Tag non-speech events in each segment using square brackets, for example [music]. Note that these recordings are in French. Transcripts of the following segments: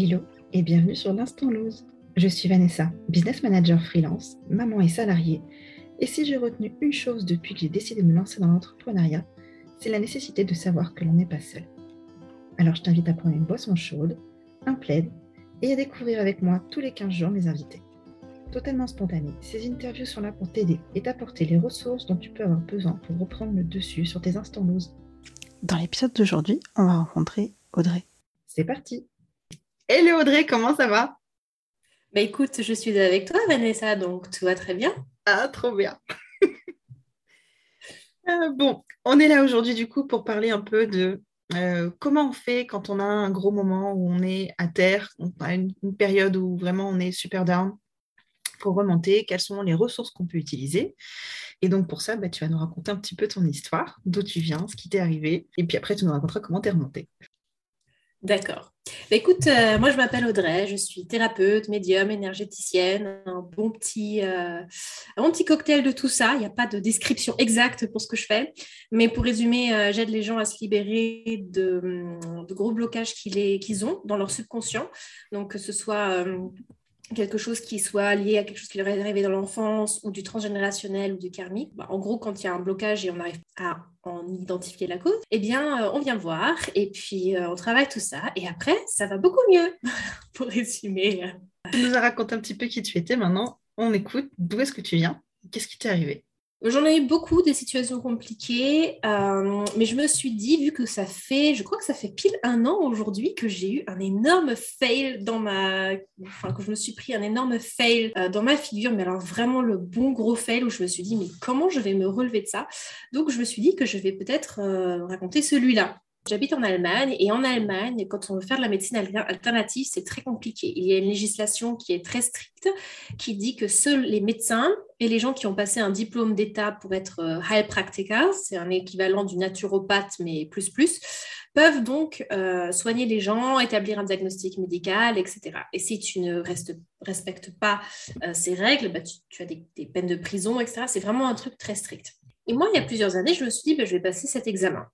Hello et bienvenue sur l'Instant Lose. Je suis Vanessa, business manager freelance, maman et salariée. Et si j'ai retenu une chose depuis que j'ai décidé de me lancer dans l'entrepreneuriat, c'est la nécessité de savoir que l'on n'est pas seul. Alors je t'invite à prendre une boisson chaude, un plaid et à découvrir avec moi tous les 15 jours mes invités. Totalement spontané, ces interviews sont là pour t'aider et t'apporter les ressources dont tu peux avoir besoin pour reprendre le dessus sur tes instants lose. Dans l'épisode d'aujourd'hui, on va rencontrer Audrey. C'est parti Hello Audrey, comment ça va? Bah écoute, je suis avec toi Vanessa, donc tout va très bien. Ah, trop bien [laughs] euh, Bon, on est là aujourd'hui du coup pour parler un peu de euh, comment on fait quand on a un gros moment où on est à terre, on a une, période où vraiment on est super down pour remonter, quelles sont les ressources qu'on peut utiliser. Et donc pour ça, bah, tu vas nous raconter un petit peu ton histoire, d'où tu viens, ce qui t'est arrivé, et puis après tu nous raconteras comment t'es remonté. D'accord. Bah, écoute, euh, moi je m'appelle Audrey, je suis thérapeute, médium, énergéticienne, un bon petit, euh, un bon petit cocktail de tout ça. Il n'y a pas de description exacte pour ce que je fais, mais pour résumer, euh, j'aide les gens à se libérer de, de gros blocages qu'ils ont dans leur subconscient. Donc que ce soit quelque chose qui soit lié à quelque chose qui leur est arrivé dans l'enfance ou du transgénérationnel ou du karmique. Bah, en gros, quand il y a un blocage et on arrive à en identifier la cause, eh bien, euh, on vient voir et puis euh, on travaille tout ça et après, ça va beaucoup mieux, [laughs] pour résumer. Tu nous as raconté un petit peu qui tu étais maintenant. On écoute. D'où est-ce que tu viens? Qu'est-ce qui t'est arrivé? J'en ai eu beaucoup des situations compliquées, euh, mais je me suis dit, vu que ça fait, je crois que ça fait pile un an aujourd'hui que j'ai eu un énorme fail dans ma, enfin que je me suis pris un énorme fail euh, dans ma figure, mais alors vraiment le bon gros fail où je me suis dit, mais comment je vais me relever de ça? Donc je me suis dit que je vais peut-être euh, raconter celui-là. J'habite en Allemagne et en Allemagne, quand on veut faire de la médecine alternative, c'est très compliqué. Il y a une législation qui est très stricte qui dit que seuls les médecins et les gens qui ont passé un diplôme d'État pour être euh, Heilpraktiker, c'est un équivalent du naturopathe mais plus plus, peuvent donc euh, soigner les gens, établir un diagnostic médical, etc. Et si tu ne respectes pas euh, ces règles, bah, tu, as des, peines de prison, etc. C'est vraiment un truc très strict. Et moi, il y a plusieurs années, je me suis dit, bah, je vais passer cet examen.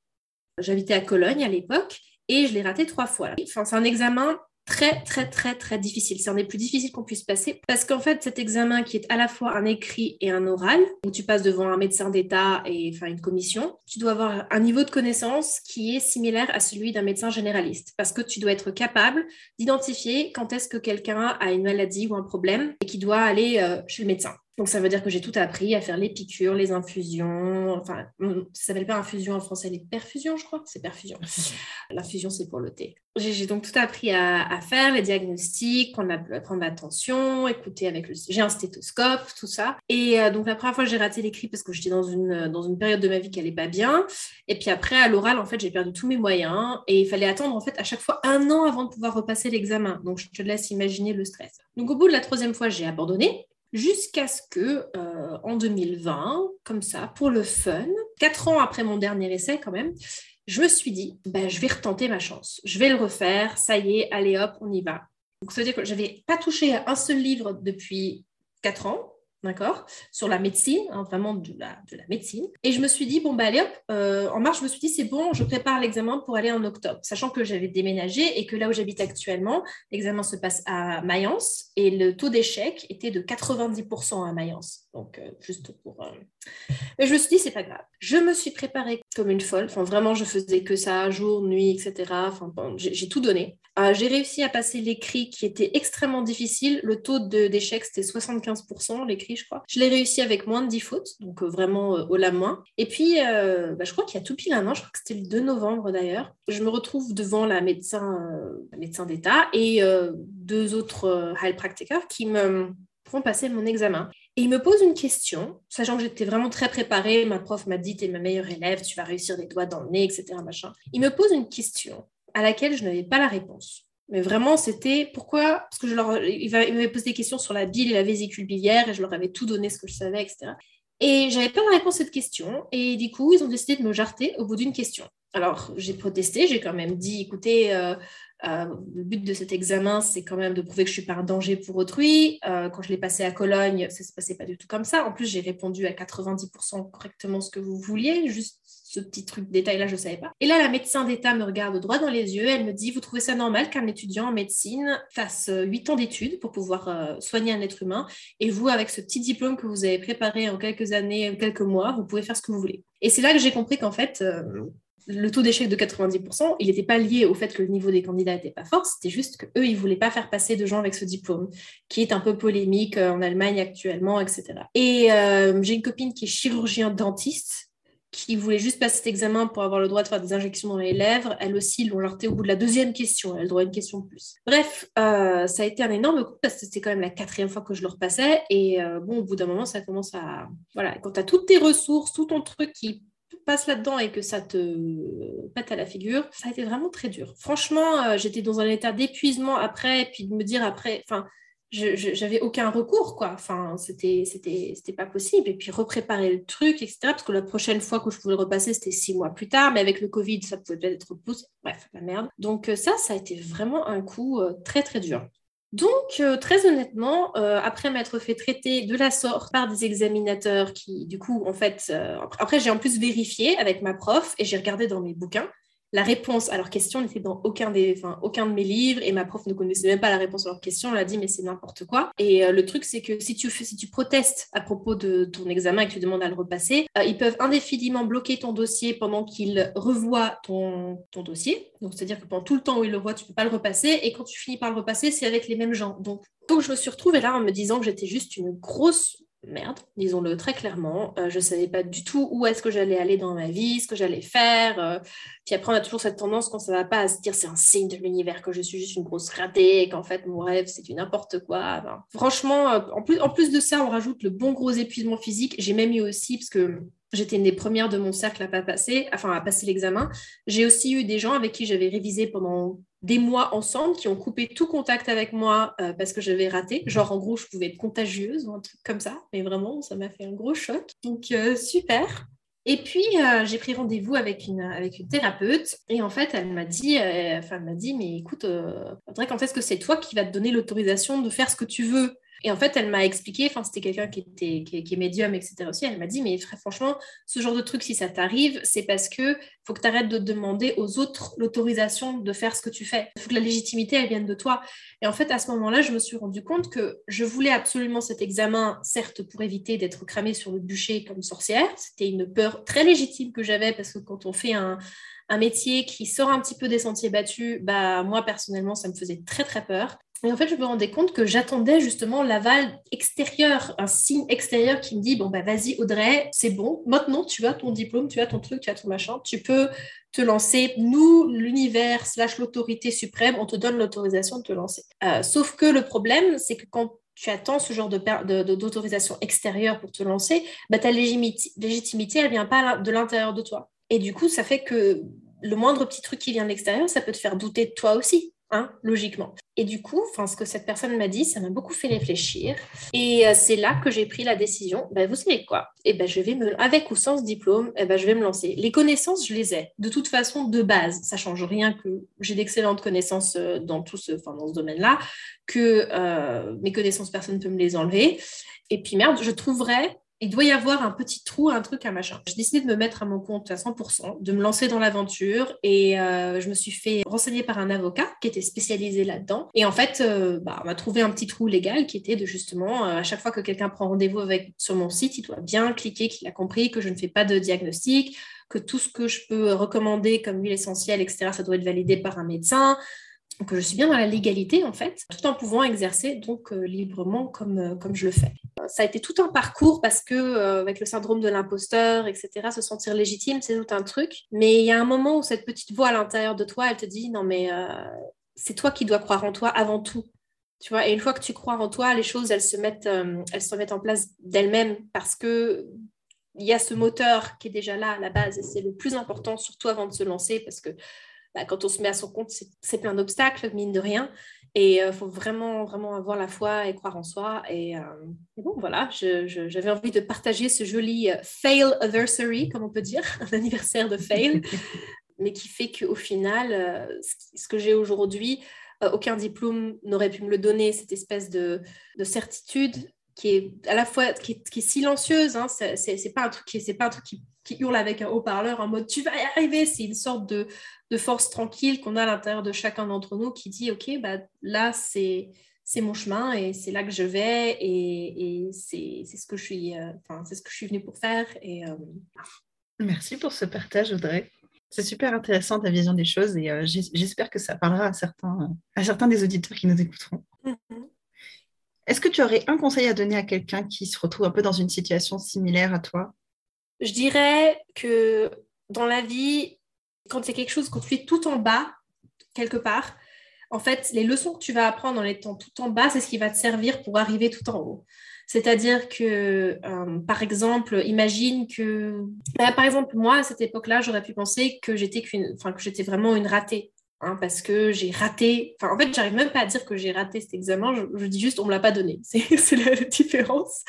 J'habitais à Cologne à l'époque et je l'ai raté trois fois. Enfin, c'est un examen très, très, très, très difficile. C'est un des plus difficiles qu'on puisse passer parce qu'en fait, cet examen qui est à la fois un écrit et un oral, où tu passes devant un médecin d'État et enfin une commission, tu dois avoir un niveau de connaissance qui est similaire à celui d'un médecin généraliste parce que tu dois être capable d'identifier quand est-ce que quelqu'un a une maladie ou un problème et qui doit aller euh, chez le médecin. Donc, ça veut dire que j'ai tout appris à faire les piqûres, les infusions. Enfin, ça s'appelle pas infusion en français, les perfusions, je crois. C'est perfusion. L'infusion, c'est pour le thé. J'ai donc tout appris à, faire, les diagnostics, prendre, la, prendre écouter avec le. J'ai un stéthoscope, tout ça. Et euh, donc, la première fois, j'ai raté l'écrit parce que j'étais dans une, dans une période de ma vie qui allait pas bien. Et puis après, à l'oral, en fait, j'ai perdu tous mes moyens. Et il fallait attendre, en fait, à chaque fois un an avant de pouvoir repasser l'examen. Donc, je te laisse imaginer le stress. Donc, au bout de la troisième fois, j'ai abandonné jusqu'à ce que, euh, en 2020, comme ça, pour le fun, quatre ans après mon dernier essai quand même, je me suis dit, ben, je vais retenter ma chance, je vais le refaire, ça y est, allez hop, on y va. Donc, ça veut dire que je n'avais pas touché à un seul livre depuis quatre ans d'accord, sur la médecine, hein, vraiment de la, de la, médecine. Et je me suis dit, bon, bah allez hop, euh, en mars, je me suis dit, c'est bon, je prépare l'examen pour aller en octobre, sachant que j'avais déménagé et que là où j'habite actuellement, l'examen se passe à Mayence et le taux d'échec était de 90% à Mayence. Donc, euh, juste pour. Euh, mais je me suis dit, c'est pas grave. Je me suis préparée comme une folle. Enfin, vraiment, je faisais que ça, jour, nuit, etc. Enfin, j'ai tout donné. Euh, j'ai réussi à passer l'écrit qui était extrêmement difficile. Le taux d'échec, c'était 75%, l'écrit, je crois. Je l'ai réussi avec moins de 10 fautes, donc vraiment au la moins. Et puis, bah, je crois qu'il y a tout pile un an, je crois que c'était le 2 novembre d'ailleurs, je me retrouve devant la médecin, médecin d'État et deux autres Heilpraktiker qui me font passer mon examen. Et il me pose une question, sachant que j'étais vraiment très préparée. Ma prof m'a dit, t'es ma meilleure élève, tu vas réussir des doigts dans le nez, etc. Machin. Il me pose une question à laquelle je n'avais pas la réponse. Mais vraiment, c'était pourquoi? Parce que je leur, il m'avait posé des questions sur la bile et la vésicule biliaire et je leur avais tout donné ce que je savais, etc. Et j'avais pas la réponse à cette question. Et du coup, ils ont décidé de me jarter au bout d'une question. Alors, j'ai protesté, j'ai quand même dit, écoutez, euh, Euh, le but de cet examen, c'est quand même de prouver que je suis pas un danger pour autrui. Euh, quand je l'ai passé à Cologne, ça se passait pas du tout comme ça. En plus, j'ai répondu à 90% correctement ce que vous vouliez. Juste ce petit truc détail-là, je ne savais pas. Et là, la médecin d'État me regarde droit dans les yeux. Elle me dit, vous trouvez ça normal qu'un étudiant en médecine fasse 8 ans d'études pour pouvoir soigner un être humain? Et vous, avec ce petit diplôme que vous avez préparé en quelques années, quelques mois, vous pouvez faire ce que vous voulez. Et c'est là que j'ai compris qu'en fait, le taux d'échec de 90%, il n'était pas lié au fait que le niveau des candidats n'était pas fort, c'était juste qu'eux, ils ne voulaient pas faire passer de gens avec ce diplôme, qui est un peu polémique euh, en Allemagne actuellement, etc. Et euh, j'ai une copine qui est chirurgien dentiste, qui voulait juste passer cet examen pour avoir le droit de faire des injections dans les lèvres. Elle aussi, l'ont jarté au bout de la deuxième question. Elle a le droit à une question de plus. Bref, euh, ça a été un énorme coup parce que c'était quand même la quatrième fois que je le repassais. Et bon, au bout d'un moment, ça commence à... Voilà, quand tu as toutes tes ressources, tout ton truc qui passe là-dedans et que ça te pète à la figure, ça a été vraiment très dur. Franchement, euh, j'étais dans un état d'épuisement après, puis de me dire après, enfin, j'avais aucun recours, quoi. Enfin, c'était, c'était, pas possible. Et puis repréparer le truc, etc. Parce que la prochaine fois que je pouvais repasser, c'était six mois plus tard, mais avec le Covid, ça pouvait peut-être être repoussé. Bref, la merde. Donc euh, ça, ça a été vraiment un coup euh, très, très dur. Donc, euh, très honnêtement, euh, après m'être fait traiter de la sorte par des examinateurs qui, du coup, en fait, euh, après, j'ai en plus vérifié avec ma prof et j'ai regardé dans mes bouquins la réponse à leur question n'était dans aucun, des, aucun de mes livres et ma prof ne connaissait même pas la réponse à leur question. Elle a dit, mais c'est n'importe quoi. Et euh, le truc, c'est que si tu, si tu protestes à propos de ton examen et que tu demandes à le repasser, euh, ils peuvent indéfiniment bloquer ton dossier pendant qu'ils revoient ton, ton dossier. Donc, c'est-à-dire que pendant tout le temps où ils le voient, tu peux pas le repasser. Et quand tu finis par le repasser, c'est avec les mêmes gens. Donc, donc, je me suis retrouvée là en me disant que j'étais juste une grosse merde, disons-le très clairement. Euh, je ne savais pas du tout où est-ce que j'allais aller dans ma vie, ce que j'allais faire. Euh. Puis après, on a toujours cette tendance, quand ça ne va pas, à se dire c'est un signe de l'univers, que je suis juste une grosse ratée, qu'en fait, mon rêve, c'est du n'importe quoi. franchement, euh, en, plus, en plus de ça, on rajoute le bon gros épuisement physique. J'ai même eu aussi, parce que j'étais une des premières de mon cercle à pas passer, enfin à passer l'examen. J'ai aussi eu des gens avec qui j'avais révisé pendant des mois ensemble qui ont coupé tout contact avec moi euh, parce que j'avais raté. Genre, en gros, je pouvais être contagieuse ou un truc comme ça. Mais vraiment, ça m'a fait un gros choc. Donc, euh, super. Et puis, euh, j'ai pris rendez-vous avec une, avec une thérapeute. Et en fait, elle m'a dit, enfin, m'a dit, mais écoute, qu'en fait, que c'est toi qui vas te donner l'autorisation de faire ce que tu veux? Et en fait, elle m'a expliqué, enfin, c'était quelqu'un qui, était, qui, est médium, etc. aussi. Elle m'a dit, mais franchement, ce genre de truc, si ça t'arrive, c'est parce que faut que tu arrêtes de demander aux autres l'autorisation de faire ce que tu fais. Il faut que la légitimité, elle vienne de toi. Et en fait, à ce moment-là, je me suis rendu compte que je voulais absolument cet examen, certes, pour éviter d'être cramée sur le bûcher comme sorcière. C'était une peur très légitime que j'avais parce que quand on fait un, un métier qui sort un petit peu des sentiers battus, bah moi personnellement ça me faisait très très peur. Et en fait, je me rendais compte que j'attendais justement l'aval extérieur, un signe extérieur qui me dit bon bah vas-y Audrey, c'est bon, maintenant tu as ton diplôme, tu as ton truc, tu as ton machin, tu peux te lancer. Nous, l'univers l'autorité suprême, on te donne l'autorisation de te lancer. Euh, sauf que le problème, c'est que quand tu attends ce genre d'autorisation de, extérieure pour te lancer, bah, ta légitimité, elle vient pas de l'intérieur de toi. Et du coup, ça fait que le moindre petit truc qui vient de l'extérieur, ça peut te faire douter de toi aussi. Hein, logiquement. Et du coup, ce que cette personne m'a dit, ça m'a beaucoup fait réfléchir. Et euh, c'est là que j'ai pris la décision, ben, vous savez quoi? Et eh ben, je vais me, Avec ou sans ce diplôme, eh ben, je vais me lancer. Les connaissances, je les ai. De toute façon, de base, ça change rien que j'ai d'excellentes connaissances euh, dans, tout ce, dans ce domaine-là, que euh, mes connaissances, personne ne peut me les enlever. Et puis merde, je trouverais il doit y avoir un petit trou, un truc, un machin. J'ai décidé de me mettre à mon compte à 100%, de me lancer dans l'aventure et euh, je me suis fait renseigner par un avocat qui était spécialisé là-dedans. Et en fait, euh, bah, on m'a trouvé un petit trou légal qui était de justement, euh, à chaque fois que quelqu'un prend rendez-vous avec sur mon site, il doit bien cliquer qu'il a compris que je ne fais pas de diagnostic, que tout ce que je peux recommander comme huile essentielle, etc., ça doit être validé par un médecin, que je suis bien dans la légalité en fait, tout en pouvant exercer donc euh, librement comme, euh, comme je le fais. Ça a été tout un parcours parce que euh, avec le syndrome de l'imposteur, etc., se sentir légitime, c'est tout un truc. Mais il y a un moment où cette petite voix à l'intérieur de toi, elle te dit non mais c'est toi qui dois croire en toi avant tout. Tu vois, et une fois que tu crois en toi, les choses elles se mettent, elles se mettent en place d'elles-mêmes parce que il y a ce moteur qui est déjà là à la base et c'est le plus important surtout avant de se lancer parce que bah, quand on se met à son compte, c'est plein d'obstacles, mine de rien. Et il euh, faut vraiment, vraiment avoir la foi et croire en soi. Et, euh, bon, voilà, j'avais envie de partager ce joli euh, fail anniversary, comme on peut dire, [laughs] un anniversaire de fail. [laughs] mais qui fait qu'au final, ce que j'ai aujourd'hui, aucun diplôme n'aurait pu me le donner, cette espèce de, certitude qui est à la fois qui est, silencieuse, hein, c'est pas un truc qui c'est pas un truc qui, hurle avec un haut-parleur en mode tu vas y arriver, c'est une sorte de, force tranquille qu'on a à l'intérieur de chacun d'entre nous qui dit ok bah là c'est c'est mon chemin et c'est là que je vais et, c'est ce que je suis euh, c'est ce que je suis venue pour faire et euh, merci pour ce partage Audrey. C'est super intéressant ta vision des choses et euh, j'espère que ça parlera à certains, à certains des auditeurs qui nous écouteront. Est-ce que tu aurais un conseil à donner à quelqu'un qui se retrouve un peu dans une situation similaire à toi? Je dirais que dans la vie, quand c'est quelque chose que tu fais tout en bas, quelque part, en fait, les leçons que tu vas apprendre en étant tout en bas, c'est ce qui va te servir pour arriver tout en haut. C'est-à-dire que, euh, par exemple, imagine que, bah, par exemple, moi, à cette époque-là, j'aurais pu penser que j'étais vraiment une ratée. Hein, parce que j'ai raté, en fait j'arrive même pas à dire que j'ai raté cet examen, je, dis juste on me l'a pas donné, [laughs] c'est la différence.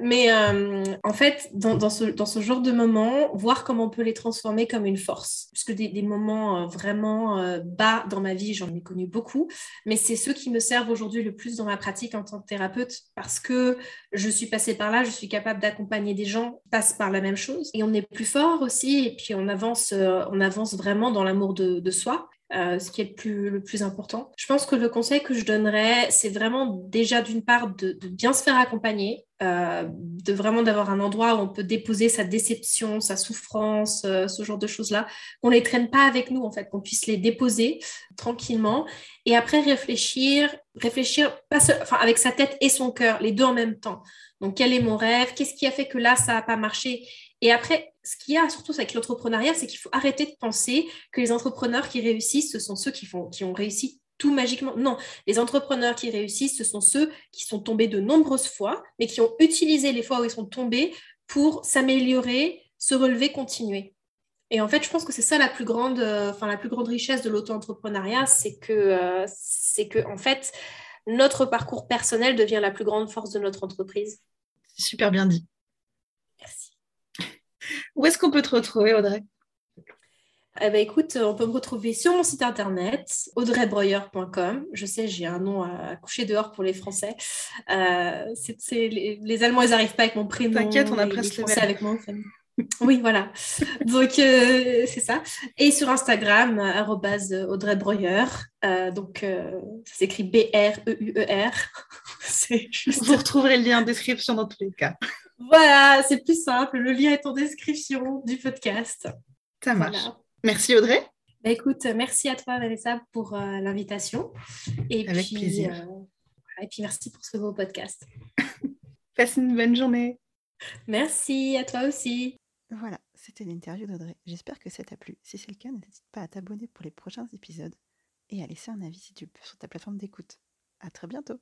Mais euh, en fait dans, ce, genre de moments, voir comment on peut les transformer comme une force, puisque des, des moments euh, vraiment euh, bas dans ma vie, j'en ai connu beaucoup, mais c'est ceux qui me servent aujourd'hui le plus dans ma pratique en tant que thérapeute, parce que je suis passée par là, je suis capable d'accompagner des gens qui passent par la même chose, et on est plus fort aussi, et puis on avance, on avance vraiment dans l'amour de soi. Euh, ce qui est le plus, important. Je pense que le conseil que je donnerais, c'est vraiment déjà d'une part de, bien se faire accompagner, euh, de vraiment d'avoir un endroit où on peut déposer sa déception, sa souffrance, euh, ce genre de choses-là, qu'on les traîne pas avec nous en fait, qu'on puisse les déposer tranquillement et après réfléchir, réfléchir pas enfin, avec sa tête et son cœur, les deux en même temps. Donc quel est mon rêve? Qu'est-ce qui a fait que là ça n'a pas marché? Et après ce qu'il y a surtout avec l'entrepreneuriat, c'est qu'il faut arrêter de penser que les entrepreneurs qui réussissent, ce sont ceux qui, ont réussi tout magiquement. Non, les entrepreneurs qui réussissent, ce sont ceux qui sont tombés de nombreuses fois, mais qui ont utilisé les fois où ils sont tombés pour s'améliorer, se relever, continuer. Et en fait, je pense que c'est ça la plus grande, euh, la plus grande richesse de l'auto-entrepreneuriat, c'est que, euh, que en fait, notre parcours personnel devient la plus grande force de notre entreprise. Super bien dit. Où est-ce qu'on peut te retrouver, Audrey? Eh ben, écoute, on peut me retrouver sur mon site internet, audreybroyer.com. Je sais, j'ai un nom à coucher dehors pour les Français. Euh, les, Allemands, ils n'arrivent pas avec mon prénom. T'inquiète, on a presque le même. avec moi. oui, voilà. Donc, euh, c'est ça. Et sur Instagram, Audrey euh, donc, ça s'écrit B-R-E-U-E-R. [laughs] juste... Vous retrouverez le lien en description dans tous les cas. Voilà, c'est plus simple. Le lien est en description du podcast. Ça marche. Merci Audrey. Bah, écoute, merci à toi Vanessa pour euh, l'invitation. Et Avec plaisir. Euh, et puis merci pour ce beau podcast. [laughs] Passe une bonne journée. Merci à toi aussi. Voilà, c'était l'interview d'Audrey. J'espère que ça t'a plu. Si c'est le cas, n'hésite pas à t'abonner pour les prochains épisodes et à laisser un avis si tu peux sur ta plateforme d'écoute. À très bientôt.